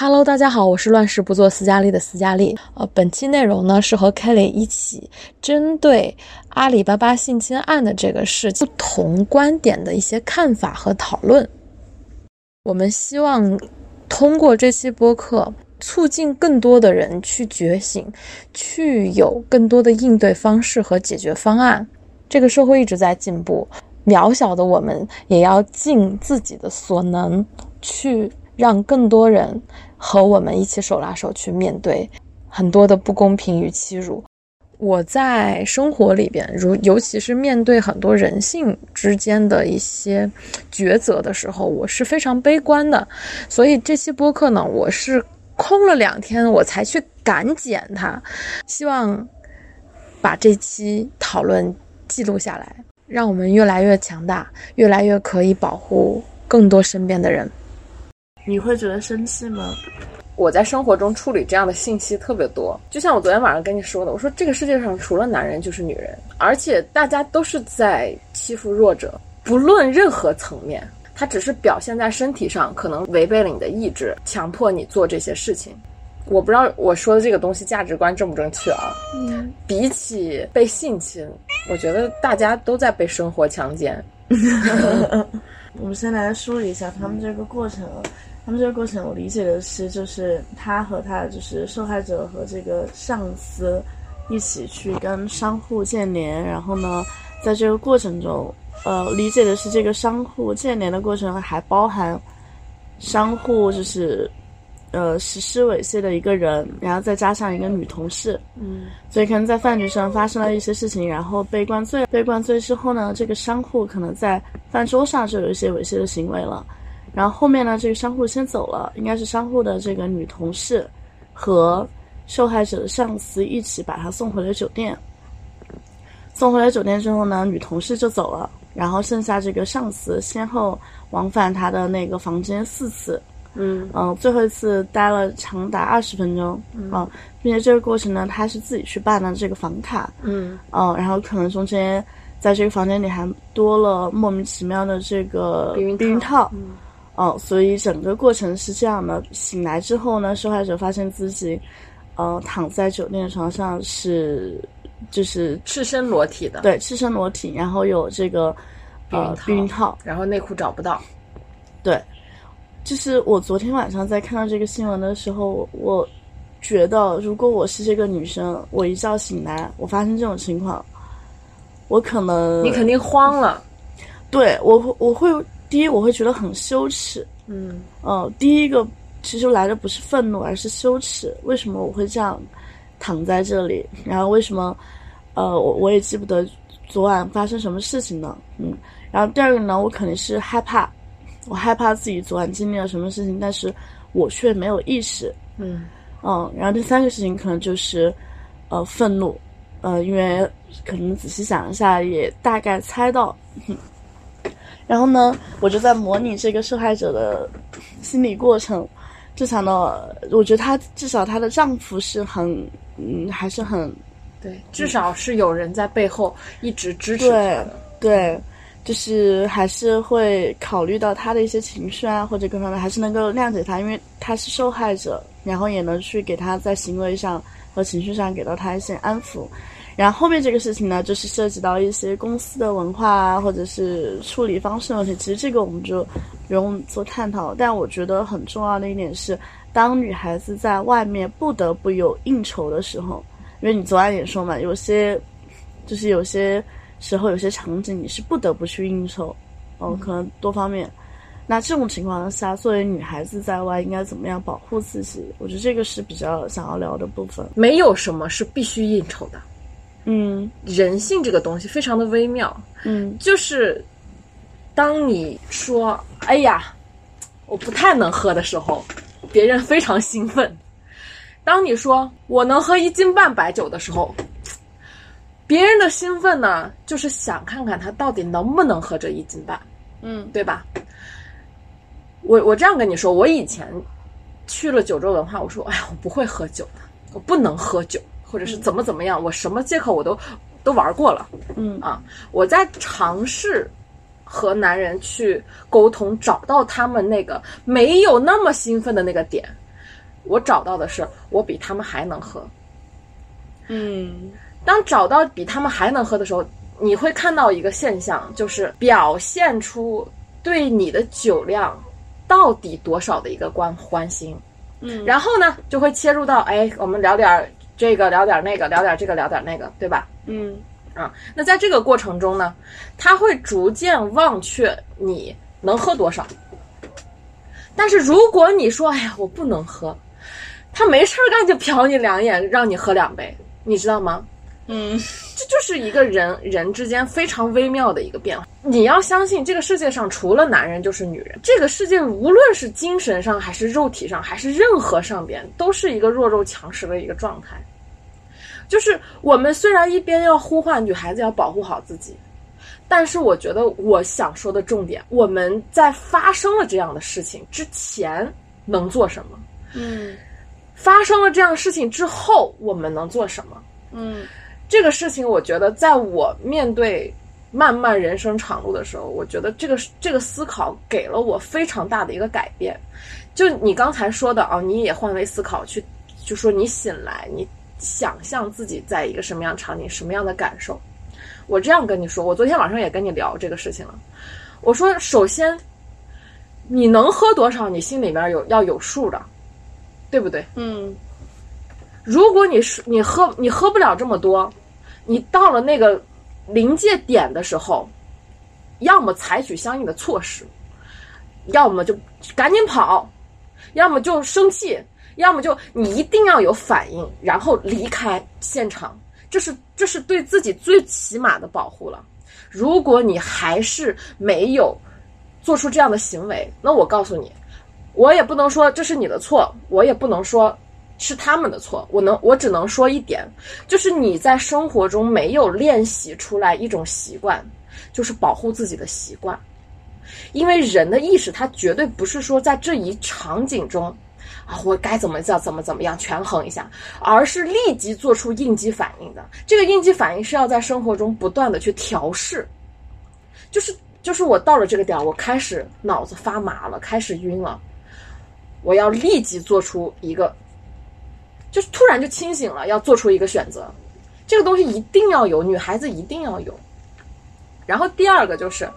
Hello，大家好，我是乱世不做斯嘉丽的斯嘉丽。呃，本期内容呢是和 Kelly 一起针对阿里巴巴性侵案的这个事不同观点的一些看法和讨论。我们希望通过这期播客，促进更多的人去觉醒，去有更多的应对方式和解决方案。这个社会一直在进步，渺小的我们也要尽自己的所能去。让更多人和我们一起手拉手去面对很多的不公平与欺辱。我在生活里边，如尤其是面对很多人性之间的一些抉择的时候，我是非常悲观的。所以这期播客呢，我是空了两天，我才去赶剪它，希望把这期讨论记录下来，让我们越来越强大，越来越可以保护更多身边的人。你会觉得生气吗？我在生活中处理这样的信息特别多，就像我昨天晚上跟你说的，我说这个世界上除了男人就是女人，而且大家都是在欺负弱者，不论任何层面，他只是表现在身体上，可能违背了你的意志，强迫你做这些事情。我不知道我说的这个东西价值观正不正确啊？嗯，比起被性侵，我觉得大家都在被生活强奸。我们先来梳理一下他们这个过程。他们这个过程，我理解的是，就是他和他就是受害者和这个上司一起去跟商户建联，然后呢，在这个过程中，呃，理解的是这个商户建联的过程还包含商户就是呃实施猥亵的一个人，然后再加上一个女同事，嗯，所以可能在饭局上发生了一些事情，然后被灌醉，被灌醉之后呢，这个商户可能在饭桌上就有一些猥亵的行为了。然后后面呢，这个商户先走了，应该是商户的这个女同事和受害者的上司一起把他送回了酒店。送回了酒店之后呢，女同事就走了，然后剩下这个上司先后往返他的那个房间四次，嗯。嗯，最后一次待了长达二十分钟，嗯，并且这个过程呢，他是自己去办的这个房卡，嗯。嗯，然后可能中间在这个房间里还多了莫名其妙的这个避孕套。哦，所以整个过程是这样的。醒来之后呢，受害者发现自己，呃，躺在酒店床上是，就是赤身裸体的。对，赤身裸体，然后有这个呃避孕套，然后内裤找不到。对，就是我昨天晚上在看到这个新闻的时候，我觉得如果我是这个女生，我一觉醒来，我发生这种情况，我可能你肯定慌了。对我会，我会。第一，我会觉得很羞耻。嗯，呃，第一个其实来的不是愤怒，而是羞耻。为什么我会这样躺在这里？然后为什么？呃，我我也记不得昨晚发生什么事情呢？嗯，然后第二个呢，我肯定是害怕，我害怕自己昨晚经历了什么事情，但是我却没有意识。嗯嗯，然后第三个事情可能就是呃愤怒，呃，因为可能仔细想一下，也大概猜到。然后呢，我就在模拟这个受害者的心理过程，就想到，我觉得她至少她的丈夫是很，嗯，还是很，对，至少是有人在背后一直支持她的，对，就是还是会考虑到她的一些情绪啊，或者各方面，还是能够谅解她，因为她是受害者，然后也能去给她在行为上和情绪上给到她一些安抚。然后后面这个事情呢，就是涉及到一些公司的文化啊，或者是处理方式的问题。其实这个我们就不用做探讨。但我觉得很重要的一点是，当女孩子在外面不得不有应酬的时候，因为你昨晚也说嘛，有些就是有些时候有些场景你是不得不去应酬，哦，可能多方面。那这种情况下，作为女孩子在外应该怎么样保护自己？我觉得这个是比较想要聊的部分。没有什么是必须应酬的。嗯，人性这个东西非常的微妙。嗯，就是当你说“哎呀，我不太能喝”的时候，别人非常兴奋；当你说“我能喝一斤半白酒”的时候，别人的兴奋呢，就是想看看他到底能不能喝这一斤半。嗯，对吧？我我这样跟你说，我以前去了九州文化，我说：“哎呀，我不会喝酒的，我不能喝酒。”或者是怎么怎么样，我什么借口我都都玩过了，嗯。啊，我在尝试和男人去沟通，找到他们那个没有那么兴奋的那个点，我找到的是我比他们还能喝。嗯。当找到比他们还能喝的时候，你会看到一个现象，就是表现出对你的酒量到底多少的一个关欢心。嗯，然后呢，就会切入到，哎，我们聊点儿这个，聊点儿那个，聊点儿这个，聊点儿那个，对吧？嗯啊，那在这个过程中呢，他会逐渐忘却你能喝多少。但是如果你说，哎呀，我不能喝，他没事儿干就瞟你两眼，让你喝两杯，你知道吗？嗯这就是一个人人之间非常微妙的一个变化。你要相信，这个世界上除了男人就是女人。这个世界无论是精神上，还是肉体上，还是任何上边，都是一个弱肉强食的一个状态。就是我们虽然一边要呼唤女孩子要保护好自己，但是我觉得我想说的重点，我们在发生了这样的事情之前能做什么？嗯发生了这样的事情之后，我们能做什么？嗯这个事情，我觉得在我面对漫漫人生长路的时候，我觉得这个这个思考给了我非常大的一个改变。就你刚才说的啊，你也换位思考去，就说你醒来，你想象自己在一个什么样场景，什么样的感受。我这样跟你说，我昨天晚上也跟你聊这个事情了。我说，首先，你能喝多少，你心里面有要有数的，对不对？嗯如果你是你喝你喝不了这么多，你到了那个临界点的时候，要么采取相应的措施，要么就赶紧跑，要么就生气，要么就你一定要有反应，然后离开现场，这是这是对自己最起码的保护了。如果你还是没有做出这样的行为，那我告诉你，我也不能说这是你的错，我也不能说是他们的错，我能我只能说一点，就是你在生活中没有练习出来一种习惯，就是保护自己的习惯。因为人的意识，它绝对不是说在这一场景中，啊，我该怎么叫怎么怎么样权衡一下，而是立即做出应激反应的。这个应激反应是要在生活中不断的去调试，就是就是我到了这个点儿，我开始脑子发麻了，开始晕了，我要立即做出一个，就是突然就清醒了，要做出一个选择。这个东西一定要有，女孩子一定要有。然后第二个就是，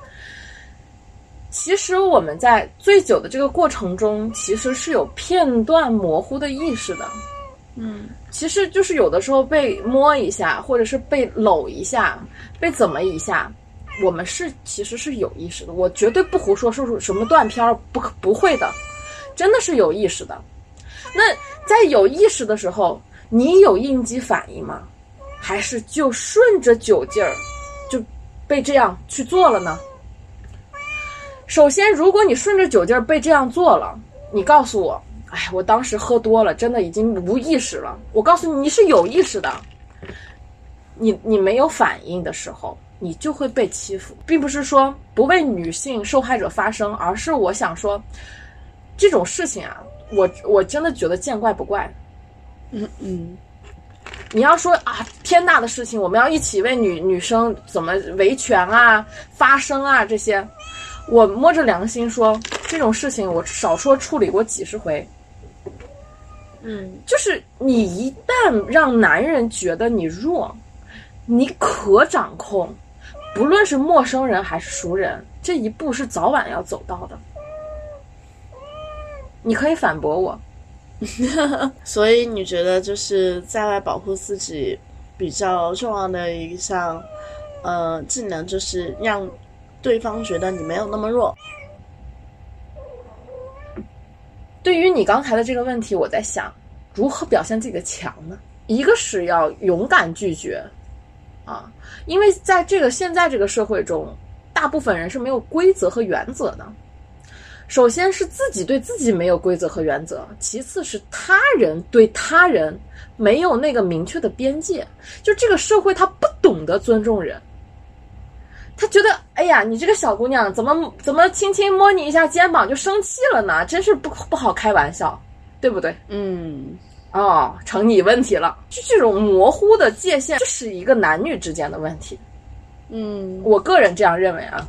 其实我们在醉酒的这个过程中，其实是有片段模糊的意识的。嗯其实就是有的时候被摸一下，或者是被搂一下，被怎么一下，我们是其实是有意识的。我绝对不胡说，说出什么断片儿，不可不会的，真的是有意识的。那在有意识的时候，你有应激反应吗？还是就顺着酒劲儿就被这样去做了呢？首先，如果你顺着酒劲儿被这样做了，你告诉我，哎，我当时喝多了，真的已经无意识了。我告诉你，你是有意识的。你你没有反应的时候，你就会被欺负，并不是说不为女性受害者发声，而是我想说，这种事情啊，我我真的觉得见怪不怪。嗯嗯你要说啊，天大的事情，我们要一起为女女生怎么维权啊、发声啊这些，我摸着良心说，这种事情我少说处理过几十回。嗯就是你一旦让男人觉得你弱，你可掌控，不论是陌生人还是熟人，这一步是早晚要走到的。你可以反驳我，所以你觉得就是在外保护自己比较重要的一项呃技能，就是让对方觉得你没有那么弱。对于你刚才的这个问题，我在想，如何表现自己的强呢？一个是要勇敢拒绝，啊，因为在这个现在这个社会中，大部分人是没有规则和原则的。首先是自己对自己没有规则和原则，其次是他人对他人没有那个明确的边界。就这个社会，他不懂得尊重人，他觉得，哎呀，你这个小姑娘怎么怎么轻轻摸你一下肩膀就生气了呢？真是不不好开玩笑，对不对？嗯哦，成你问题了。就这种模糊的界限，这是一个男女之间的问题。嗯我个人这样认为啊。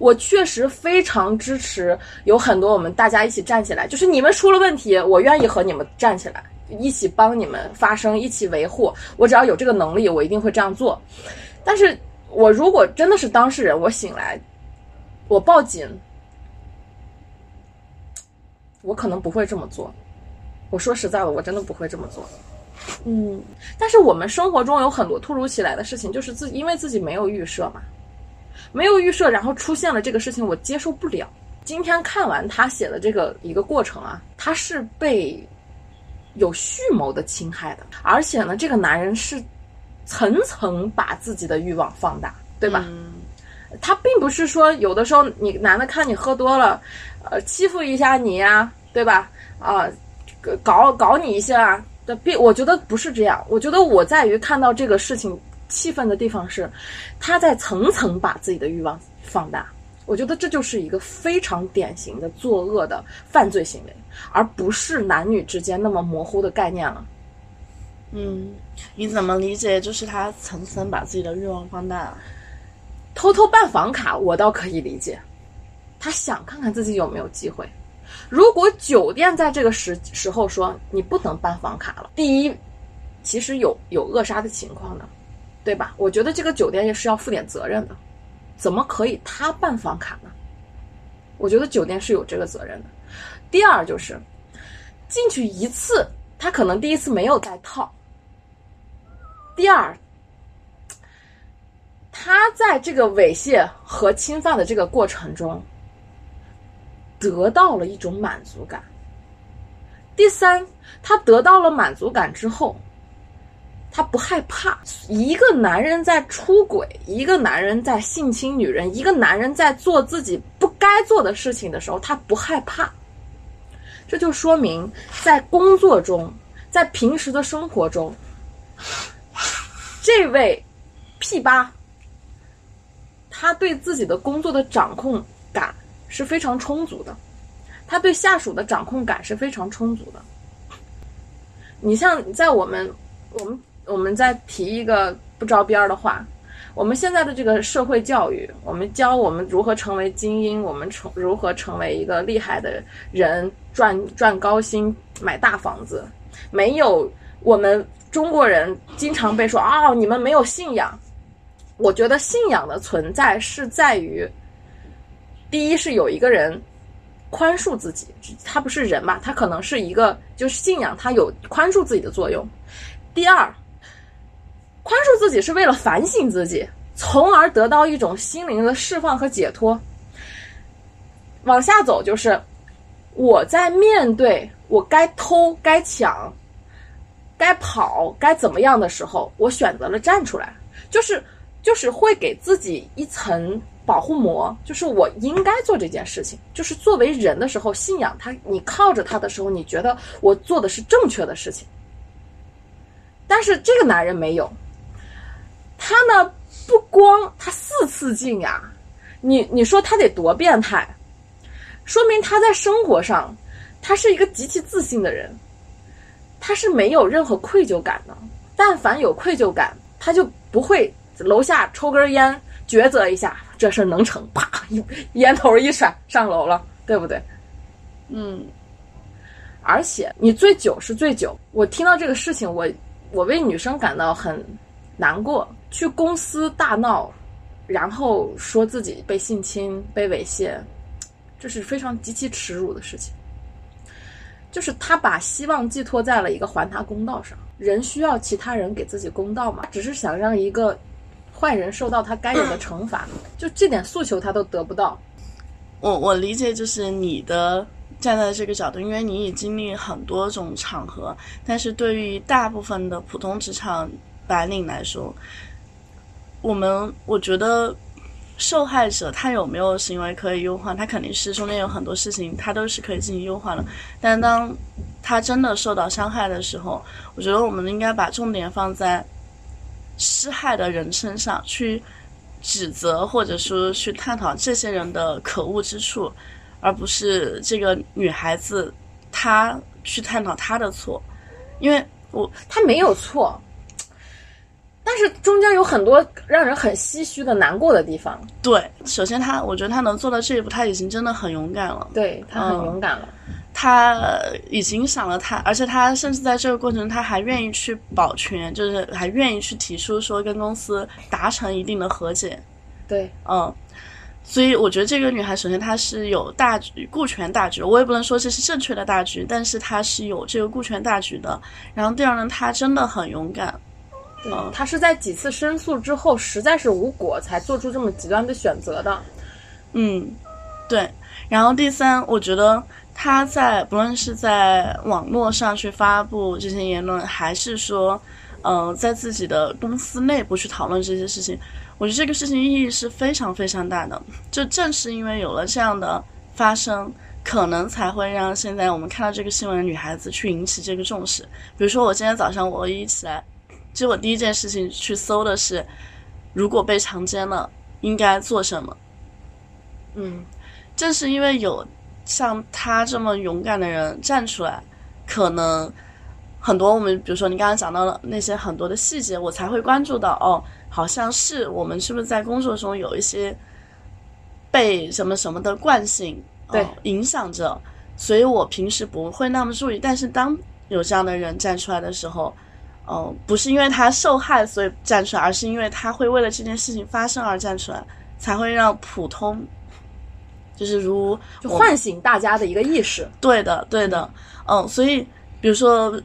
我确实非常支持，有很多我们大家一起站起来，就是你们出了问题，我愿意和你们站起来，一起帮你们发声，一起维护。我只要有这个能力，我一定会这样做。但是我如果真的是当事人，我醒来，我报警，我可能不会这么做。我说实在的，我真的不会这么做。嗯，但是我们生活中有很多突如其来的事情，就是自因为自己没有预设嘛，没有预设，然后出现了这个事情，我接受不了。今天看完他写的这个一个过程啊，他是被有蓄谋的侵害的，而且呢，这个男人是层层把自己的欲望放大，对吧？嗯他并不是说有的时候你男的看你喝多了，呃，欺负一下你呀、对吧？啊、搞搞你一下啊的，并我觉得不是这样。我觉得我在于看到这个事情气愤的地方是，他在层层把自己的欲望放大。我觉得这就是一个非常典型的作恶的犯罪行为，而不是男女之间那么模糊的概念了。嗯，你怎么理解？就是他层层把自己的欲望放大。偷偷办房卡，我倒可以理解，他想看看自己有没有机会。如果酒店在这个时时候说你不能办房卡了，第一，其实有有扼杀的情况的，对吧？我觉得这个酒店也是要负点责任的，怎么可以他办房卡呢？我觉得酒店是有这个责任的。第二就是进去一次，他可能第一次没有带套，第二他在这个猥亵和侵犯的这个过程中，得到了一种满足感。第三，他得到了满足感之后，他不害怕。一个男人在出轨，一个男人在性侵女人，一个男人在做自己不该做的事情的时候，他不害怕。这就说明，在工作中，在平时的生活中，这位 P 八。他对自己的工作的掌控感是非常充足的，他对下属的掌控感是非常充足的。你像在我们我们我们再提一个不着边儿的话，我们现在的这个社会教育，我们教我们如何成为精英，我们成如何成为一个厉害的人，赚赚高薪，买大房子，没有我们中国人经常被说啊、哦，你们没有信仰。我觉得信仰的存在是在于，第一是有一个人宽恕自己，他不是人嘛，他可能是一个就是信仰，他有宽恕自己的作用。第二，宽恕自己是为了反省自己，从而得到一种心灵的释放和解脱。往下走就是我在面对我该偷、该抢、该跑、该怎么样的时候，我选择了站出来，就是。就是会给自己一层保护膜，就是我应该做这件事情。就是作为人的时候，信仰他，你靠着他的时候，你觉得我做的是正确的事情。但是这个男人没有，他呢不光他四次进呀，你你说他得多变态，说明他在生活上他是一个极其自信的人，他是没有任何愧疚感的。但凡有愧疚感，他就不会。楼下抽根烟，抉择一下，这事儿能成，啪，烟头一甩，上楼了，对不对？嗯，而且你醉酒是醉酒，我听到这个事情，我我为女生感到很难过。去公司大闹，然后说自己被性侵、被猥亵，这是非常极其耻辱的事情。就是他把希望寄托在了一个还他公道上，人需要其他人给自己公道嘛？只是想让一个。坏人受到他该有的惩罚，就这点诉求他都得不到。我我理解就是你的站在这个角度，因为你已经历很多种场合，但是对于大部分的普通职场白领来说，我们我觉得受害者他有没有行为可以优化，他肯定是中间有很多事情他都是可以进行优化的。但当他真的受到伤害的时候，我觉得我们应该把重点放在。施害的人身上去指责，或者说去探讨这些人的可恶之处，而不是这个女孩子她去探讨她的错，因为我她没有错，但是中间有很多让人很唏嘘的、难过的地方。对，首先他，我觉得他能做到这一步，他已经真的很勇敢了。对他很勇敢了。他已经想了他，而且他甚至在这个过程，他还愿意去保全，就是还愿意去提出说跟公司达成一定的和解。对，嗯，所以我觉得这个女孩，首先她是有大局、顾全大局，我也不能说这是正确的大局，但是她是有这个顾全大局的。然后第二呢，她真的很勇敢。嗯，他是在几次申诉之后，实在是无果，才做出这么极端的选择的。嗯，对。然后第三，我觉得。他在不论是在网络上去发布这些言论，还是说，嗯，在自己的公司内部去讨论这些事情，我觉得这个事情意义是非常非常大的。就正是因为有了这样的发生，可能才会让现在我们看到这个新闻的女孩子去引起这个重视。比如说，我今天早上我一起来，其实我第一件事情去搜的是，如果被强奸了应该做什么。嗯，正是因为有。像他这么勇敢的人站出来，可能很多我们，比如说你刚刚讲到了那些很多的细节，我才会关注到哦，好像是我们是不是在工作中有一些被什么什么的惯性对影响着，所以我平时不会那么注意。但是当有这样的人站出来的时候，哦，不是因为他受害所以站出来，而是因为他会为了这件事情发生而站出来，才会让普通。就是如就唤醒大家的一个意识，对的，对的，嗯，所以比如说，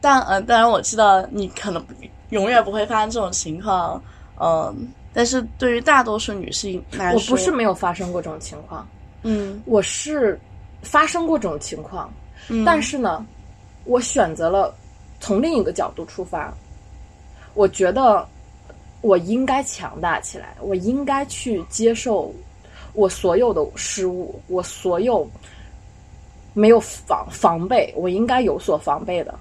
但嗯，当然我知道你可能永远不会发生这种情况，嗯，但是对于大多数女性来说，我不是没有发生过这种情况，嗯，我是发生过这种情况，但是呢，我选择了从另一个角度出发，我觉得我应该强大起来，我应该去接受。我所有的失误，我所有没有防防备，我应该有所防备的。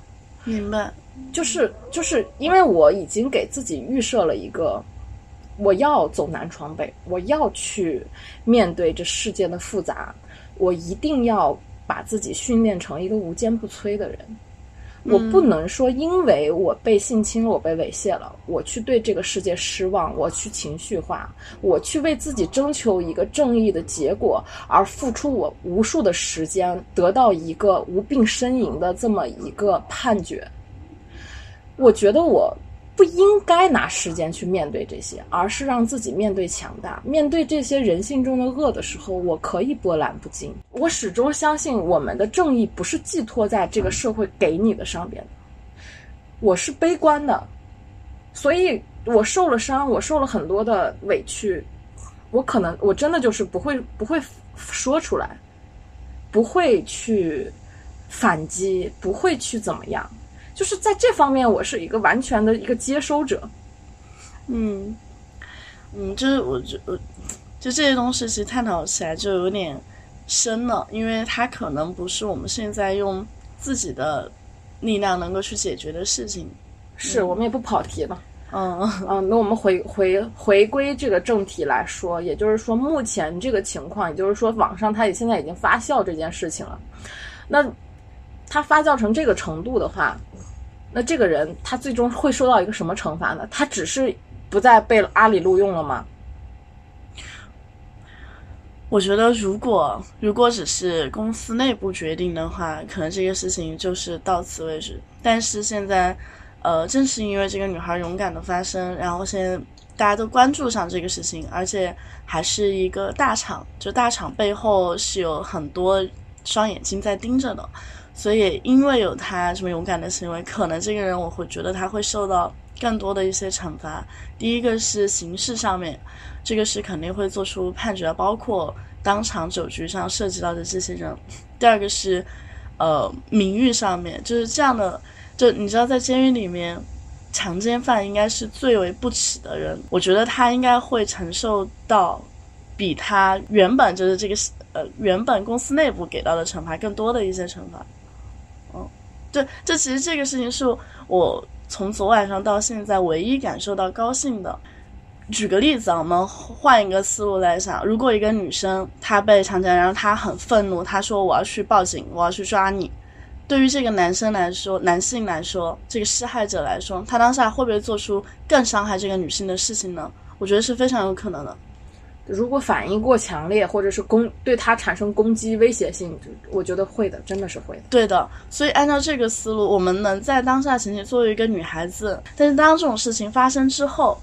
明白，就是就是因为我已经给自己预设了一个，我要走南闯北，我要去面对这世界的复杂，我一定要把自己训练成一个无坚不摧的人。我不能说，因为我被性侵了，我被猥亵了，我去对这个世界失望，我去情绪化，我去为自己征求一个正义的结果而付出我无数的时间，得到一个无病呻吟的这么一个判决。我觉得我。不应该拿时间去面对这些，而是让自己面对强大，面对这些人性中的恶的时候，我可以波澜不惊。我始终相信，我们的正义不是寄托在这个社会给你的上边的。我是悲观的，所以我受了伤，我受了很多的委屈，我可能我真的就是不会不会说出来，不会去反击，不会去怎么样。就是在这方面，我是一个完全的一个接收者。嗯，嗯，就是我觉，就这些东西其实探讨起来就有点深了，因为它可能不是我们现在用自己的力量能够去解决的事情。是我们也不跑题了。嗯 嗯，那我们回回回归这个正题来说，也就是说，目前这个情况，也就是说，网上它也现在已经发酵这件事情了。那他发酵成这个程度的话。那这个人他最终会受到一个什么惩罚呢？他只是不再被阿里录用了吗？我觉得，如果如果只是公司内部决定的话，可能这个事情就是到此为止。但是现在，呃，正是因为这个女孩勇敢的发声，然后现在大家都关注上这个事情，而且还是一个大厂，就大厂背后是有很多双眼睛在盯着的。所以，因为有他这么勇敢的行为，可能这个人我会觉得他会受到更多的一些惩罚。第一个是刑事上面，这个是肯定会做出判决，包括当场酒局上涉及到的这些人。第二个是，呃，名誉上面，就是这样的。就你知道，在监狱里面，强奸犯应该是最为不耻的人。我觉得他应该会承受到比他原本就是这个呃原本公司内部给到的惩罚更多的一些惩罚。对，这其实这个事情是我从昨晚上到现在唯一感受到高兴的。举个例子啊，我们换一个思路来想，如果一个女生她被强奸，然后她很愤怒，她说我要去报警，我要去抓你，对于这个男生来说，男性来说，这个施害者来说，他当下会不会做出更伤害这个女性的事情呢？我觉得是非常有可能的。如果反应过强烈，或者是攻对他产生攻击威胁性，我觉得会的，真的是会的。对的，所以按照这个思路，我们能在当下情景作为一个女孩子，但是当这种事情发生之后，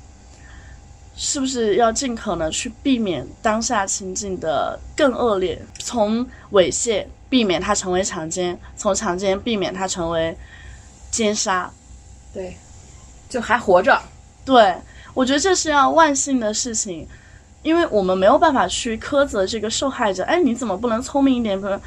是不是要尽可能去避免当下情景的更恶劣？从猥亵避免它成为强奸，从强奸避免它成为奸杀。对，就还活着。对，我觉得这是要万幸的事情。因为我们没有办法去苛责这个受害者，哎，你怎么不能聪明一点？不是，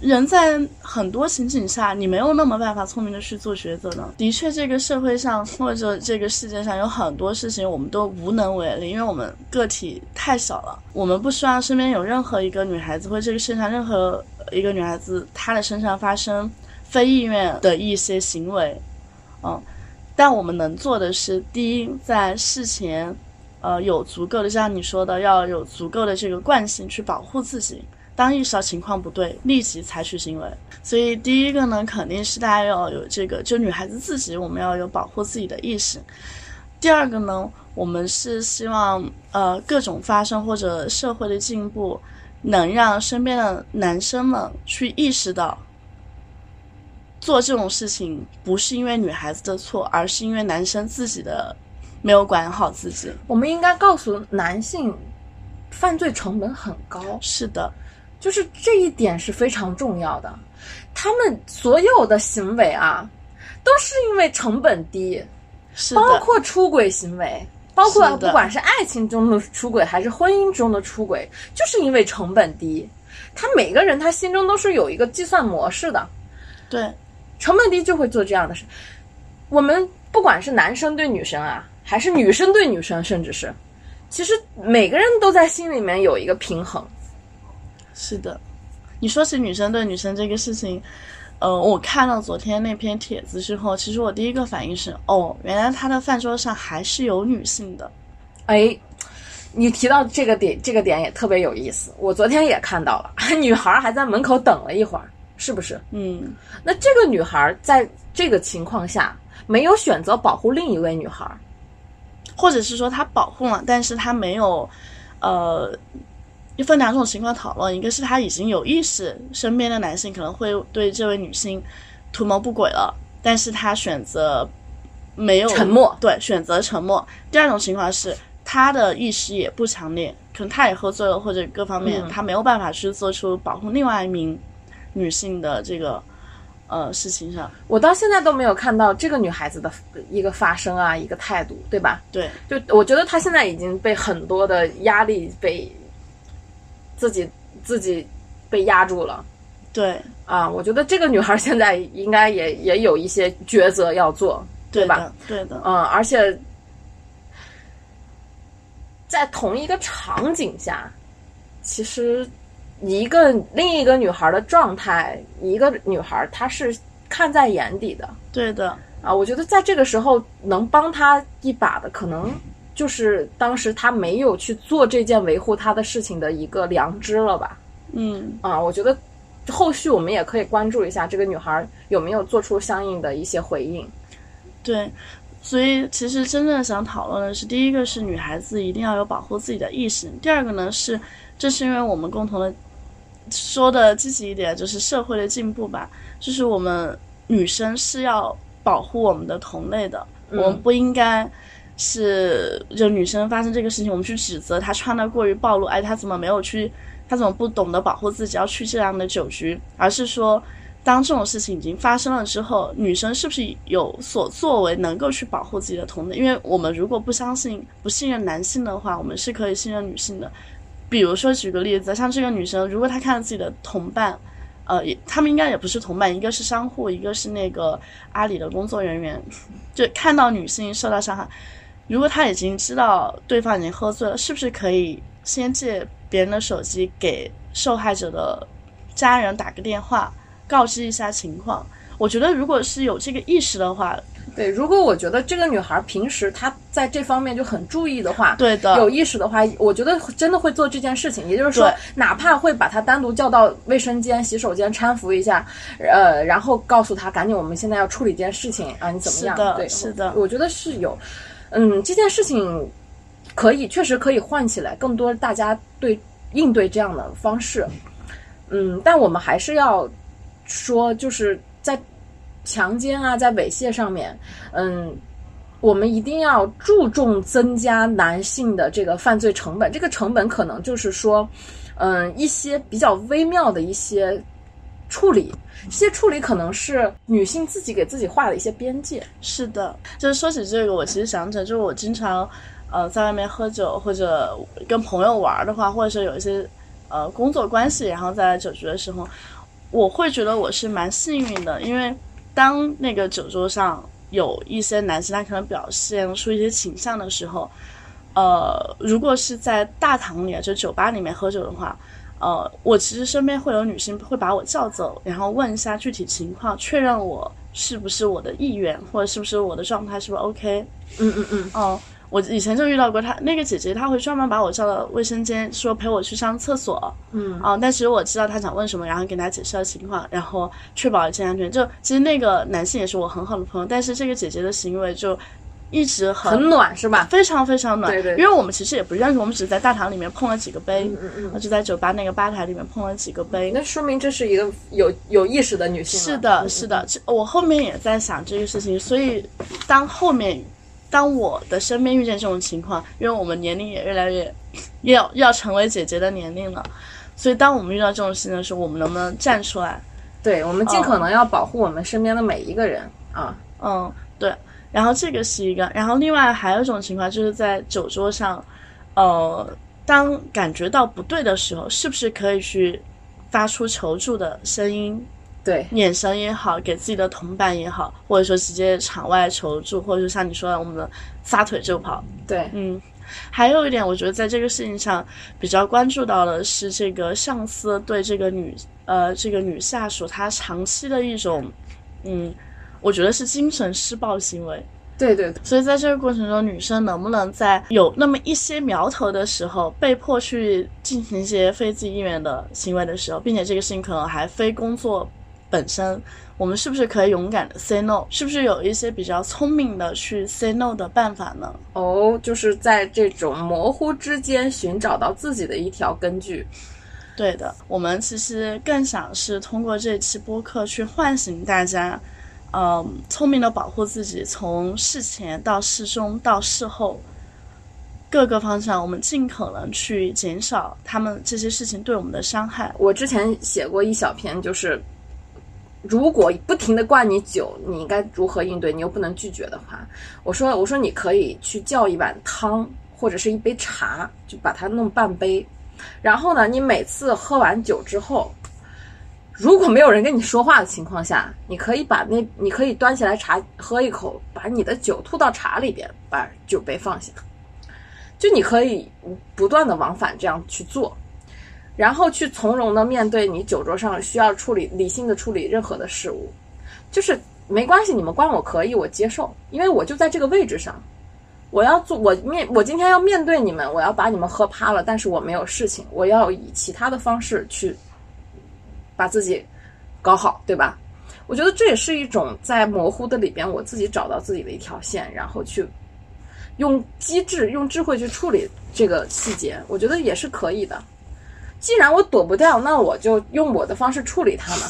人在很多情景下，你没有那么办法聪明的去做抉择呢。的确，这个社会上或者这个世界上有很多事情我们都无能为力，因为我们个体太小了。我们不希望身边有任何一个女孩子或者这个世界上任何一个女孩子她的身上发生非意愿的一些行为，嗯，但我们能做的是，第一，在事前。呃，有足够的，像你说的，要有足够的这个惯性去保护自己。当意识到情况不对，立即采取行为。所以，第一个呢，肯定是大家要有这个，就女孩子自己，我们要有保护自己的意识。第二个呢，我们是希望，呃，各种发生或者社会的进步，能让身边的男生们去意识到，做这种事情不是因为女孩子的错，而是因为男生自己的。没有管好自己，我们应该告诉男性，犯罪成本很高。是的，就是这一点是非常重要的。他们所有的行为啊，都是因为成本低，是包括出轨行为，包括不管是爱情中的出轨还是婚姻中的出轨，就是因为成本低。他每个人他心中都是有一个计算模式的，对，成本低就会做这样的事。我们不管是男生对女生啊。还是女生对女生，甚至是，其实每个人都在心里面有一个平衡。是的，你说起女生对女生这个事情，呃，我看到昨天那篇帖子之后，其实我第一个反应是，哦，原来他的饭桌上还是有女性的。哎，你提到这个点，这个点也特别有意思。我昨天也看到了，女孩还在门口等了一会儿，是不是？嗯，那这个女孩在这个情况下没有选择保护另一位女孩。或者是说他保护了，但是他没有，呃，分两种情况讨论。一个是他已经有意识，身边的男性可能会对这位女性图谋不轨了，但是他选择没有沉默，对，选择沉默。第二种情况是他的意识也不强烈，可能他也喝醉了，或者各方面他没有办法去做出保护另外一名女性的这个。呃，事情上，我到现在都没有看到这个女孩子的一个发声啊，一个态度，对吧？对，就我觉得她现在已经被很多的压力被自己自己被压住了。对啊，我觉得这个女孩现在应该也也有一些抉择要做，对吧？对的，嗯，而且在同一个场景下，其实。一个另一个女孩的状态，一个女孩她是看在眼底的，对的啊，我觉得在这个时候能帮她一把的，可能就是当时她没有去做这件维护她的事情的一个良知了吧？嗯啊，我觉得后续我们也可以关注一下这个女孩有没有做出相应的一些回应。对，所以其实真正想讨论的是，第一个是女孩子一定要有保护自己的意识，第二个呢是，这是因为我们共同的。说的积极一点，就是社会的进步吧。就是我们女生是要保护我们的同类的，我们不应该是就女生发生这个事情，我们去指责她穿的过于暴露，哎，她怎么没有去，她怎么不懂得保护自己，要去这样的酒局？而是说，当这种事情已经发生了之后，女生是不是有所作为，能够去保护自己的同类？因为我们如果不相信、不信任男性的话，我们是可以信任女性的。比如说，举个例子，像这个女生，如果她看到自己的同伴，呃，也他们应该也不是同伴，一个是商户，一个是那个阿里的工作人员，就看到女性受到伤害，如果她已经知道对方已经喝醉了，是不是可以先借别人的手机给受害者的家人打个电话，告知一下情况？我觉得如果是有这个意识的话，对，如果我觉得这个女孩平时她在这方面就很注意的话，对的有意识的话，我觉得真的会做这件事情。也就是说，哪怕会把她单独叫到卫生间、洗手间搀扶一下，呃，然后告诉她赶紧，我们现在要处理一件事情啊，你怎么样？是对，是的我我觉得是有，嗯，这件事情可以确实可以唤起来更多大家对应对这样的方式，嗯，但我们还是要说，就是在强奸啊，在猥亵上面，嗯，我们一定要注重增加男性的这个犯罪成本。这个成本可能就是说，嗯，一些比较微妙的一些处理，这些处理可能是女性自己给自己画的一些边界。是的，就是说起这个，我其实想起来，就是我经常呃在外面喝酒或者跟朋友玩的话，或者是有一些呃工作关系，然后在酒局的时候，我会觉得我是蛮幸运的，因为当那个酒桌上有一些男生他可能表现出一些倾向的时候，呃，如果是在大堂里啊，就酒吧里面喝酒的话。呃，我其实身边会有女性会把我叫走，然后问一下具体情况，确认我是不是我的意愿，或者是不是我的状态是不是 OK。嗯嗯嗯，哦、我以前就遇到过她那个姐姐，她会专门把我叫到卫生间，说陪我去上厕所。嗯啊、但其实我知道她想问什么，然后给她解释了情况，然后确保一切安全。就其实那个男性也是我很好的朋友，但是这个姐姐的行为就一直很很暖是吧？非常非常暖。对对因为我们其实也不认识，我们只是在大堂里面碰了几个杯，嗯嗯嗯，就在酒吧那个吧台里面碰了几个杯。那说明这是一个有有意识的女性。是的，嗯是的，这我后面也在想这个事情，所以当后面当我的身边遇见这种情况，因为我们年龄也越来越要要成为姐姐的年龄了，所以当我们遇到这种事情的时候，我们能不能站出来？对，我们尽可能要保护我们身边的每一个人啊。嗯，对。然后这个是一个，然后另外还有一种情况就是在酒桌上，呃，当感觉到不对的时候，是不是可以去发出求助的声音？对，眼神也好，给自己的同伴也好，或者说直接场外求助，或者说像你说的，我们的撒腿就跑。对，嗯，还有一点，我觉得在这个事情上比较关注到的是这个上司对这个女呃这个女下属她长期的一种嗯，我觉得是精神施暴行为。对对对，所以在这个过程中，女生能不能在有那么一些苗头的时候，被迫去进行一些非自己意愿的行为的时候，并且这个事情可能还非工作本身，我们是不是可以勇敢的 say no？是不是有一些比较聪明的去 say no 的办法呢？哦，就是在这种模糊之间寻找到自己的一条根据。对的，我们其实更想是通过这期播客去唤醒大家，嗯，聪明的保护自己，从事前到事中到事后，各个方向，我们尽可能去减少他们这些事情对我们的伤害。我之前写过一小篇，就是如果不停的灌你酒，你应该如何应对？你又不能拒绝的话，我说我说你可以去叫一碗汤或者是一杯茶，就把它弄半杯，然后呢，你每次喝完酒之后。如果没有人跟你说话的情况下，你可以把那，你可以端起来茶喝一口，把你的酒吐到茶里边，把酒杯放下。就你可以不断的往返这样去做，然后去从容的面对你酒桌上需要处理、理性的处理任何的事物，就是没关系，你们关我可以，我接受，因为我就在这个位置上，我要做，我面，我今天要面对你们，我要把你们喝趴了，但是我没有事情，我要以其他的方式去把自己搞好，对吧？我觉得这也是一种在模糊的里边，我自己找到自己的一条线，然后去用机智、用智慧去处理这个细节，我觉得也是可以的。既然我躲不掉，那我就用我的方式处理它嘛。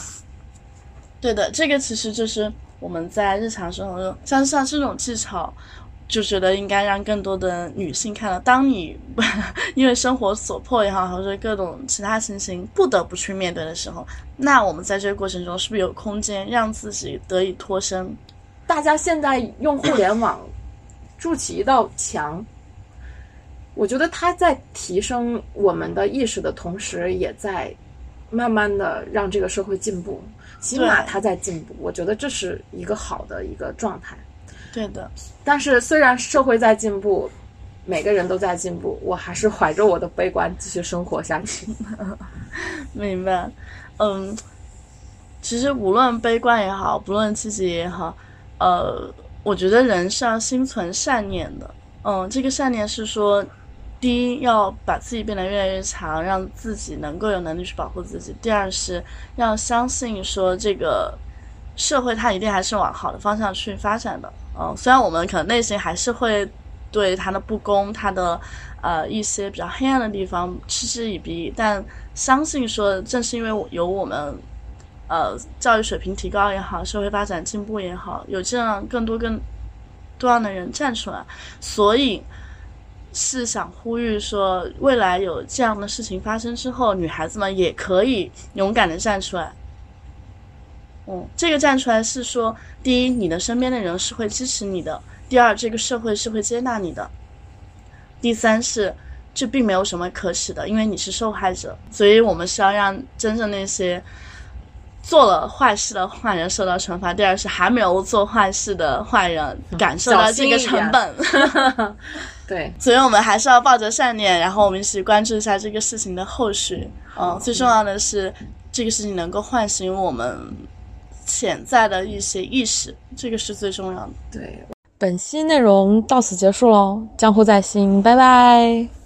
对的，这个其实就是我们在日常生活中，像像这种技巧，就觉得应该让更多的女性看到。当你因为生活所迫也好，或者各种其他情形不得不去面对的时候，那我们在这个过程中是不是有空间让自己得以脱身？大家现在用互联网筑起一道墙，我觉得它在提升我们的意识的同时，也在慢慢的让这个社会进步。起码对它在进步，我觉得这是一个好的一个状态。对的，但是虽然社会在进步，每个人都在进步，我还是怀着我的悲观继续生活下去。明白。嗯，其实无论悲观也好，不论积极也好，呃，我觉得人是要心存善念的。嗯，这个善念是说，第一要把自己变得越来越强，让自己能够有能力去保护自己；第二是要相信说这个社会它一定还是往好的方向去发展的。嗯，虽然我们可能内心还是会对它的不公、它的呃一些比较黑暗的地方嗤之以鼻，但相信说，正是因为有我们呃教育水平提高也好，社会发展进步也好，有这样更多更。多样的人站出来，所以是想呼吁说，未来有这样的事情发生之后，女孩子们也可以勇敢的站出来。嗯，这个站出来是说，第一，你的身边的人是会支持你的；第二，这个社会是会接纳你的；第三是，这并没有什么可耻的，因为你是受害者。所以我们是要让真正那些。做了坏事的坏人受到惩罚，第二是还没有做坏事的坏人感受到这个成本。对，所以我们还是要抱着善念，然后我们一起关注一下这个事情的后续。嗯，最重要的是这个事情能够唤醒我们潜在的一些意识，这个是最重要的。对，本期内容到此结束喽，江湖在心，拜拜。